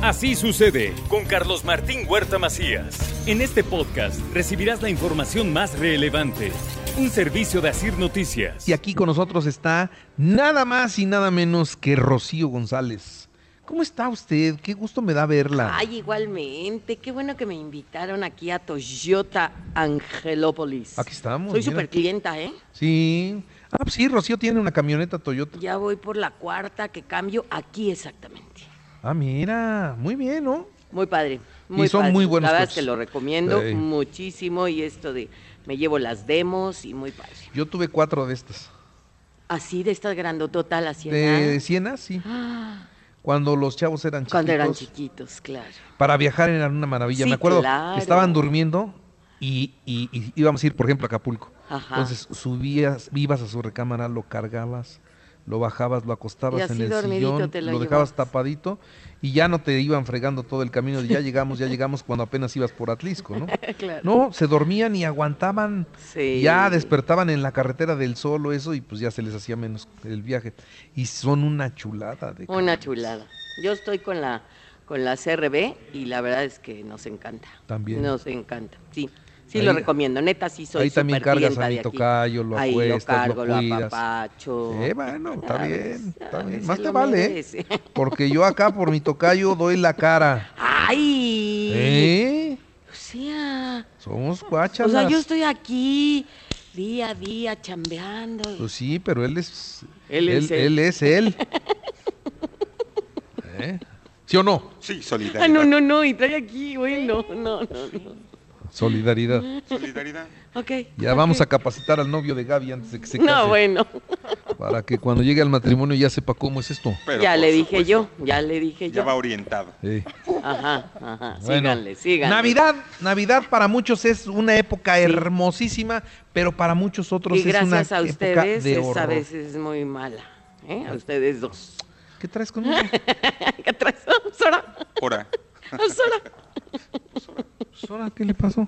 Así sucede con Carlos Martín Huerta Macías. En este podcast recibirás la información más relevante. Un servicio de Asir Noticias. Y aquí con nosotros está nada más y nada menos que Rocío González. ¿Cómo está usted? Qué gusto me da verla. Ay, igualmente. Qué bueno que me invitaron aquí a Toyota Angelópolis. Aquí estamos. Soy mira. súper clienta, ¿eh? Sí. Ah, pues sí, Rocío tiene una camioneta Toyota. Ya voy por la cuarta que cambio aquí exactamente. Ah, mira, muy bien, ¿no? Muy padre. Muy son padre. muy buenos La verdad es que lo recomiendo Sí. muchísimo y esto de me llevo las demos y muy padre. Yo tuve cuatro de estas. Así de estas grandototas la De Siena, sí. Cuando los chavos eran chiquitos. Cuando eran chiquitos, claro. Para viajar era una maravilla. Sí, Me acuerdo, claro. estaban durmiendo y, y- y íbamos a ir, por ejemplo, a Acapulco. Ajá. Entonces subías, ibas a su recámara, lo cargabas, lo bajabas, lo acostabas en el sillón, lo, lo dejabas tapadito y ya no te iban fregando todo el camino. de Ya llegamos, ya llegamos cuando apenas ibas por Atlisco, ¿no? claro. No, se dormían y aguantaban. Sí. Ya despertaban en la carretera del sol o eso y pues ya se les hacía menos el viaje. Y son una chulada de Una chulada. Yo estoy con la con la CRB y la verdad es que nos encanta. También. Nos encanta. Sí. Sí Ahí- lo recomiendo. Neta sí soy ahí también cargas a mi tocayo, lo Ahí acuestas, lo lo cargo, lo, cuidas. apapacho. Eh, bueno, está bien, está bien. Más te lo vale, ¿eh? Porque yo acá por mi tocayo doy la cara. ¡Ay! ¿Eh? O sea, Somos o guachalas. sea, yo estoy aquí día a día chambeando. Pues sí, pero él es Él es él. él es él. ¿Eh? ¿Sí o no? Sí, solidaridad. Ah, no, no, no, y trae aquí, güey, no, no, no, no. Solidaridad. Solidaridad. Ok. Ya vamos a capacitar al novio de Gaby antes de que se case. No, bueno. Para que cuando llegue al matrimonio ya sepa cómo es esto. Pero ya le dije supuesto, yo, ya le dije Ya yo. va orientado. Sí. Ajá, ajá. Bueno, síganle, síganle. Navidad, Navidad para muchos es una época hermosísima, pero para muchos otros Y es una gracias a época ustedes de es a horror. veces muy mala. ¿eh? A ustedes dos. ¿Qué traes conmigo? ¿Qué traes? Sora, Hora. Sora. Sora, ¿Qué le pasó?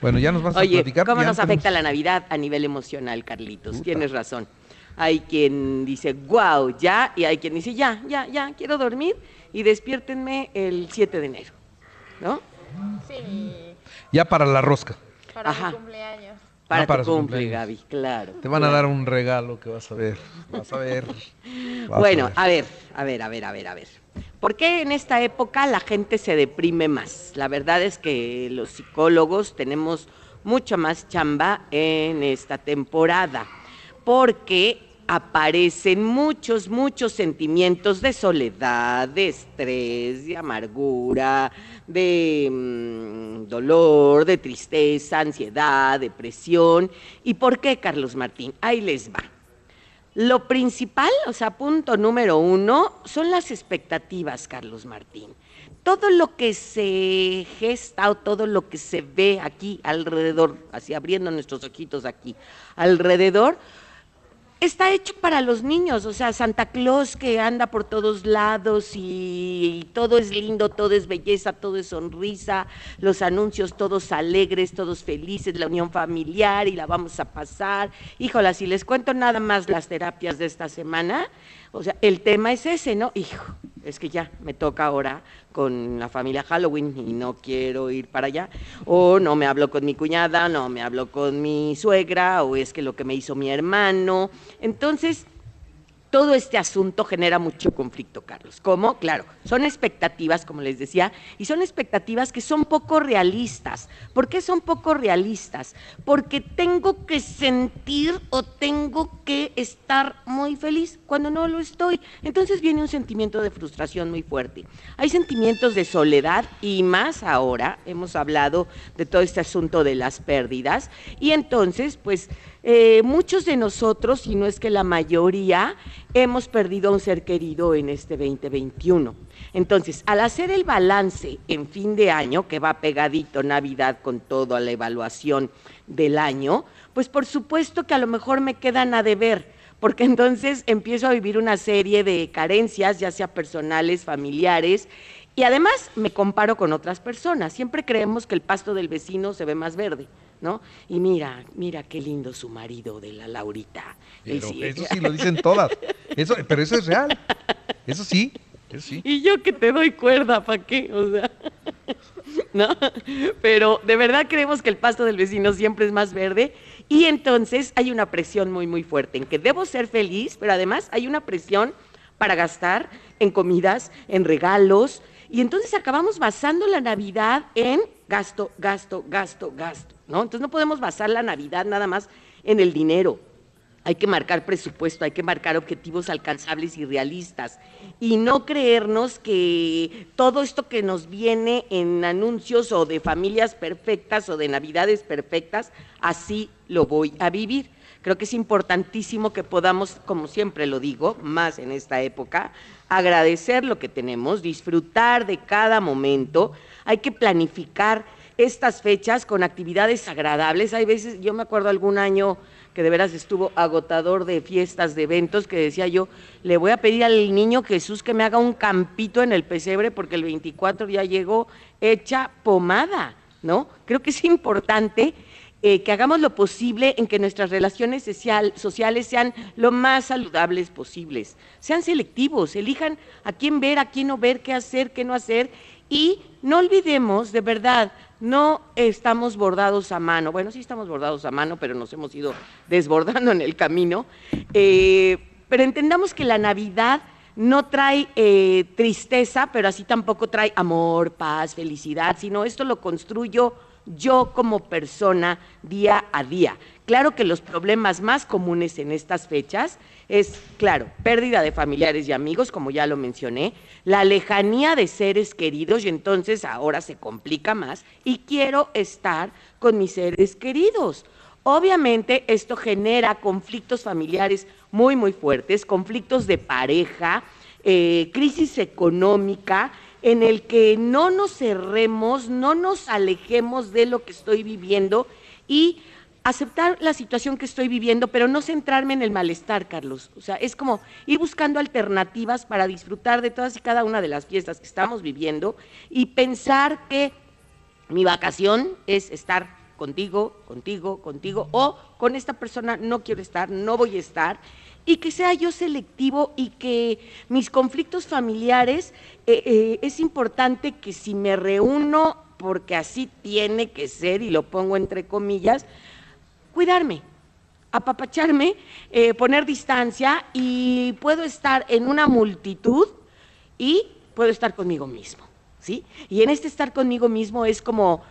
Bueno, ya nos vas a Oye, platicar. ¿cómo nos tenemos- afecta la Navidad a nivel emocional, Carlitos? Puta. Tienes razón. Hay quien dice, wow, ya, y hay quien dice, ya, ya, ya, quiero dormir y despiértenme el 7 de enero. ¿No? Sí, Ya para la rosca. para Ajá. mi cumpleaños. Para, Ah, para tu cumple, cumpleaños. Gaby, claro. Te van a dar un regalo que vas a ver. Vas a ver. vas Bueno, a ver. a ver, a ver, a ver, a ver, a ver. ¿Por qué en esta época la gente se deprime más? La verdad es que los psicólogos tenemos mucha más chamba en esta temporada, porque aparecen muchos, muchos sentimientos de soledad, de estrés, de amargura, de mm, dolor, de tristeza, ansiedad, depresión. ¿Y por qué, Carlos Martín? Ahí les va. Lo principal, o sea, punto número uno, son las expectativas, Carlos Martín. Todo lo que se gesta o todo lo que se ve aquí alrededor, así abriendo nuestros ojitos aquí, alrededor, está hecho para los niños, o sea, Santa Claus que anda por todos lados y, todo es lindo, todo es belleza, todo es sonrisa, los anuncios todos alegres, todos felices, la unión familiar y la vamos a pasar. Híjola, si les cuento nada más las terapias de esta semana, o sea, el tema es ese, ¿no? Hijo, es que ya me toca ahora con la familia Halloween y no quiero ir para allá. O no me hablo con mi cuñada, no me hablo con mi suegra, o es que lo que me hizo mi hermano. Entonces, todo este asunto genera mucho conflicto, Carlos. ¿Cómo? Claro, son expectativas, como les decía, y son expectativas que son poco realistas. ¿Por qué son poco realistas? Porque tengo que sentir o tengo que estar muy feliz cuando no lo estoy. Entonces viene un sentimiento de frustración muy fuerte. Hay sentimientos de soledad y más ahora, hemos hablado de todo este asunto de las pérdidas, y entonces, pues, eh, muchos de nosotros, si no es que la mayoría, hemos perdido a un ser querido en este 2021. Entonces, al hacer el balance en fin de año, que va pegadito Navidad con toda la evaluación del año, pues por supuesto que a lo mejor me quedan a deber, porque entonces empiezo a vivir una serie de carencias, ya sea personales, familiares, y además me comparo con otras personas. Siempre creemos que el pasto del vecino se ve más verde, ¿no? Y mira, mira qué lindo su marido de la Laurita. Pero sí- eso sí lo dicen todas. Eso, pero eso es real. Eso sí. Sí. Y yo que te doy cuerda, ¿para qué? O sea, ¿no? Pero de verdad creemos que el pasto del vecino siempre es más verde y entonces hay una presión muy, muy fuerte en que debo ser feliz, pero además hay una presión para gastar en comidas, en regalos, y entonces acabamos basando la Navidad en gasto, gasto, gasto, gasto, ¿no? Entonces no podemos basar la Navidad nada más en el dinero. Hay que marcar presupuesto, hay que marcar objetivos alcanzables y realistas y no creernos que todo esto que nos viene en anuncios o de familias perfectas o de navidades perfectas, así lo voy a vivir. Creo que es importantísimo que podamos, como siempre lo digo, más en esta época, agradecer lo que tenemos, disfrutar de cada momento. Hay que planificar estas fechas con actividades agradables. Hay veces, yo me acuerdo algún año que de veras estuvo agotador de fiestas, de eventos, que decía yo, le voy a pedir al niño Jesús que me haga un campito en el pesebre porque el 24 ya llegó hecha pomada, ¿no? Creo que es importante eh, que hagamos lo posible en que nuestras relaciones sociales sean lo más saludables posibles. Sean selectivos, elijan a quién ver, a quién no ver, qué hacer, qué no hacer. Y no olvidemos, de verdad, no estamos bordados a mano. Bueno, sí estamos bordados a mano, pero nos hemos ido desbordando en el camino. Eh, pero entendamos que la Navidad no trae eh, tristeza, pero así tampoco trae amor, paz, felicidad, sino esto lo construyo yo como persona día a día. Claro que los problemas más comunes en estas fechas es, claro, pérdida de familiares y amigos, como ya lo mencioné, la lejanía de seres queridos y entonces ahora se complica más y quiero estar con mis seres queridos. Obviamente esto genera conflictos familiares muy, muy fuertes, conflictos de pareja, eh, crisis económica en el que no nos cerremos, no nos alejemos de lo que estoy viviendo y aceptar la situación que estoy viviendo, pero no centrarme en el malestar, Carlos. O sea, es como ir buscando alternativas para disfrutar de todas y cada una de las fiestas que estamos viviendo y pensar que mi vacación es estar contigo, contigo, contigo, o con esta persona no quiero estar, no voy a estar, y que sea yo selectivo y que mis conflictos familiares, eh, eh, es importante que si me reúno, porque así tiene que ser, y lo pongo entre comillas, cuidarme, apapacharme, eh, poner distancia y puedo estar en una multitud y puedo estar conmigo mismo, ¿sí? Y en este estar conmigo mismo es como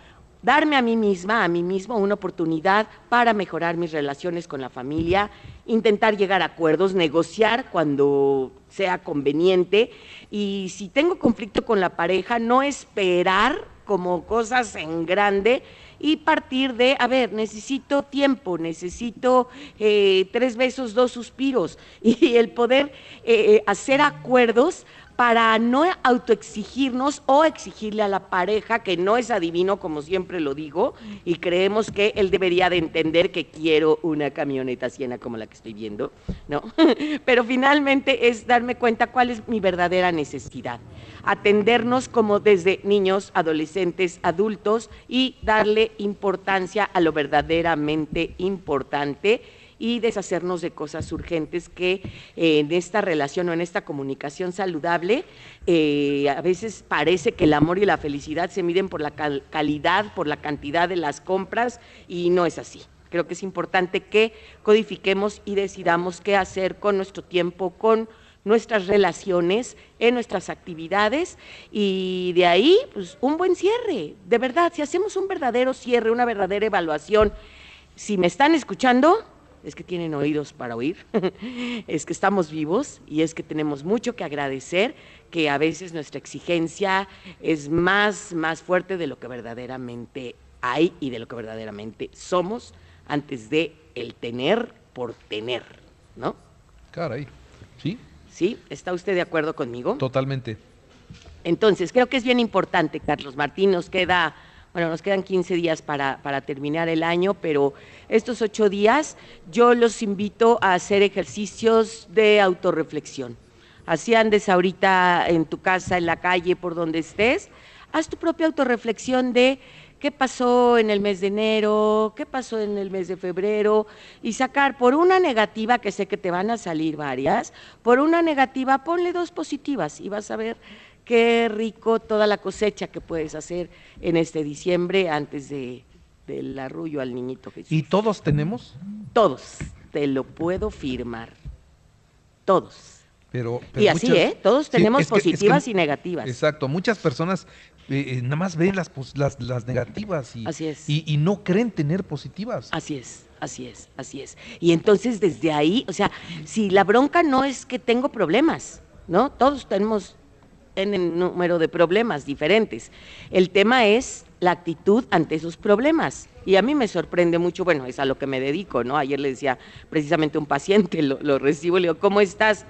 darme a mí misma, a mí mismo, una oportunidad para mejorar mis relaciones con la familia, intentar llegar a acuerdos, negociar cuando sea conveniente y si tengo conflicto con la pareja, no esperar como cosas en grande y partir de, a ver, necesito tiempo, necesito eh, tres besos, dos suspiros. Y el poder eh, eh, hacer acuerdos para no autoexigirnos o exigirle a la pareja que no es adivino, como siempre lo digo, y creemos que él debería de entender que quiero una camioneta siena como la que estoy viendo, ¿no? Pero finalmente es darme cuenta cuál es mi verdadera necesidad. Atendernos como desde niños, adolescentes, adultos y darle importancia a lo verdaderamente importante y deshacernos de cosas urgentes que eh, en esta relación o en esta comunicación saludable eh, a veces parece que el amor y la felicidad se miden por la calidad, por la cantidad de las compras y no es así. Creo que es importante que codifiquemos y decidamos qué hacer con nuestro tiempo, con nuestras relaciones, en nuestras actividades y de ahí pues un buen cierre. De verdad, si hacemos un verdadero cierre, una verdadera evaluación, si me están escuchando, es que tienen oídos para oír, es que estamos vivos y es que tenemos mucho que agradecer, que a veces nuestra exigencia es más, más fuerte de lo que verdaderamente hay y de lo que verdaderamente somos antes de el tener por tener, ¿no? Caray, ¿sí? ¿Sí? ¿Está usted de acuerdo conmigo? Totalmente. Entonces, creo que es bien importante, Carlos Martín, nos queda bueno, nos quedan 15 días para, terminar el año, pero estos ocho días yo los invito a hacer ejercicios de autorreflexión. Así andes ahorita en tu casa, en la calle, por donde estés, haz tu propia autorreflexión de qué pasó en el mes de enero, qué pasó en el mes de febrero, y sacar por una negativa, que sé que te van a salir varias, por una negativa ponle dos positivas y vas a ver qué rico toda la cosecha que puedes hacer en este diciembre antes de, del arrullo al niñito Jesús. ¿Y todos tenemos? Todos, te lo puedo firmar. Todos. Pero, pero y así, muchas- ¿eh? Todos Sí, tenemos es que- es que- positivas y negativas. Exacto, muchas personas eh, eh, nada más ven las, las, las negativas y, Así es. y, y no creen tener positivas. Así es, así es, así es. Y entonces desde ahí, o sea, si la bronca no es que tengo problemas, ¿no? Todos tenemos en número de problemas diferentes. El tema es la actitud ante esos problemas. Y a mí me sorprende mucho, bueno, es a lo que me dedico, ¿no? Ayer le decía precisamente a un paciente, lo, lo recibo, le digo, ¿cómo estás?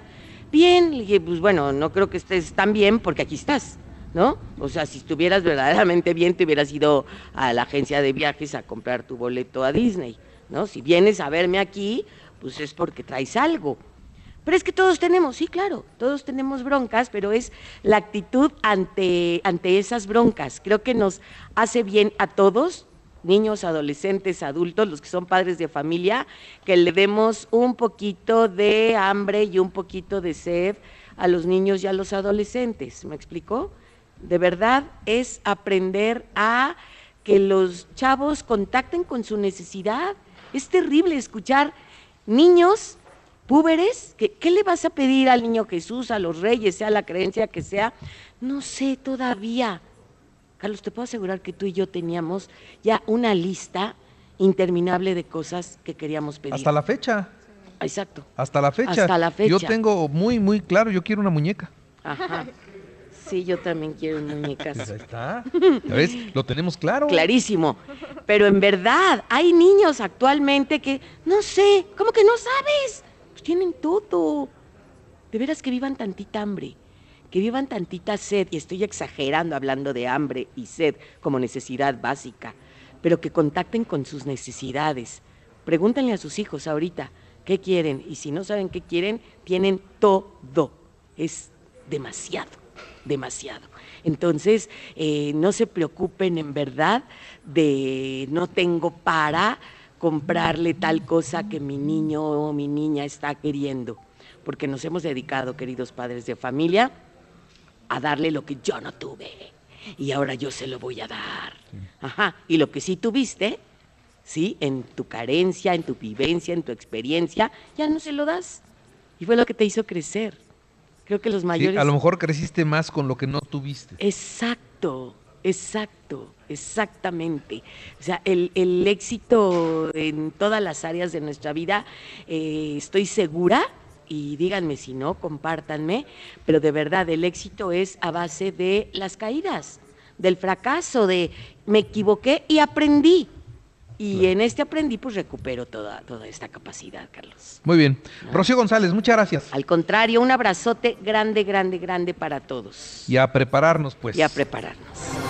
Bien, le dije, pues bueno, no creo que estés tan bien porque aquí estás, ¿no? O sea, si estuvieras verdaderamente bien, te hubieras ido a la agencia de viajes a comprar tu boleto a Disney, ¿no? Si vienes a verme aquí, pues es porque traes algo. Pero es que todos tenemos, sí, claro, todos tenemos broncas, pero es la actitud ante, ante esas broncas. Creo que nos hace bien a todos, niños, adolescentes, adultos, los que son padres de familia, que le demos un poquito de hambre y un poquito de sed a los niños y a los adolescentes. ¿Me explicó? De verdad es aprender a que los chavos contacten con su necesidad. Es terrible escuchar niños púberes, ¿qué, qué le vas a pedir al niño Jesús, a los reyes, sea la creencia que sea? No sé todavía. Carlos, te puedo asegurar que tú y yo teníamos ya una lista interminable de cosas que queríamos pedir. Hasta la fecha, Exacto. hasta la fecha. Hasta la fecha. Yo tengo muy, muy claro, yo quiero una muñeca. Ajá. Sí, yo también quiero muñecas. Pues ahí está. ¿Ya ves? Lo tenemos claro. Clarísimo. Pero en verdad, hay niños actualmente que, no sé, ¿cómo que no sabes? Tienen todo. De veras que vivan tantita hambre, que vivan tantita sed, y estoy exagerando hablando de hambre y sed como necesidad básica, pero que contacten con sus necesidades. Pregúntenle a sus hijos ahorita qué quieren, y si no saben qué quieren, tienen todo. Es demasiado demasiado. Entonces, eh, no se preocupen en verdad de no tengo para comprarle tal cosa que mi niño o mi niña está queriendo, porque nos hemos dedicado, queridos padres de familia, a darle lo que yo no tuve y ahora yo se lo voy a dar. Ajá, y lo que sí tuviste, sí, en tu carencia, en tu vivencia, en tu experiencia, ya no se lo das. Y fue lo que te hizo crecer. Creo que los Sí, mayores a lo mejor creciste más con lo que no tuviste. Exacto, exacto, exactamente. O sea, el, el éxito en todas las áreas de nuestra vida, eh, estoy segura, y díganme si no, compártanme, pero de verdad el éxito es a base de las caídas, del fracaso, de me equivoqué y aprendí. Y en este aprendí, pues recupero toda, toda esta capacidad, Carlos. Muy bien. Rocío González, muchas gracias. Al contrario, un abrazote grande, grande, grande para todos. Y a prepararnos, pues. y a prepararnos.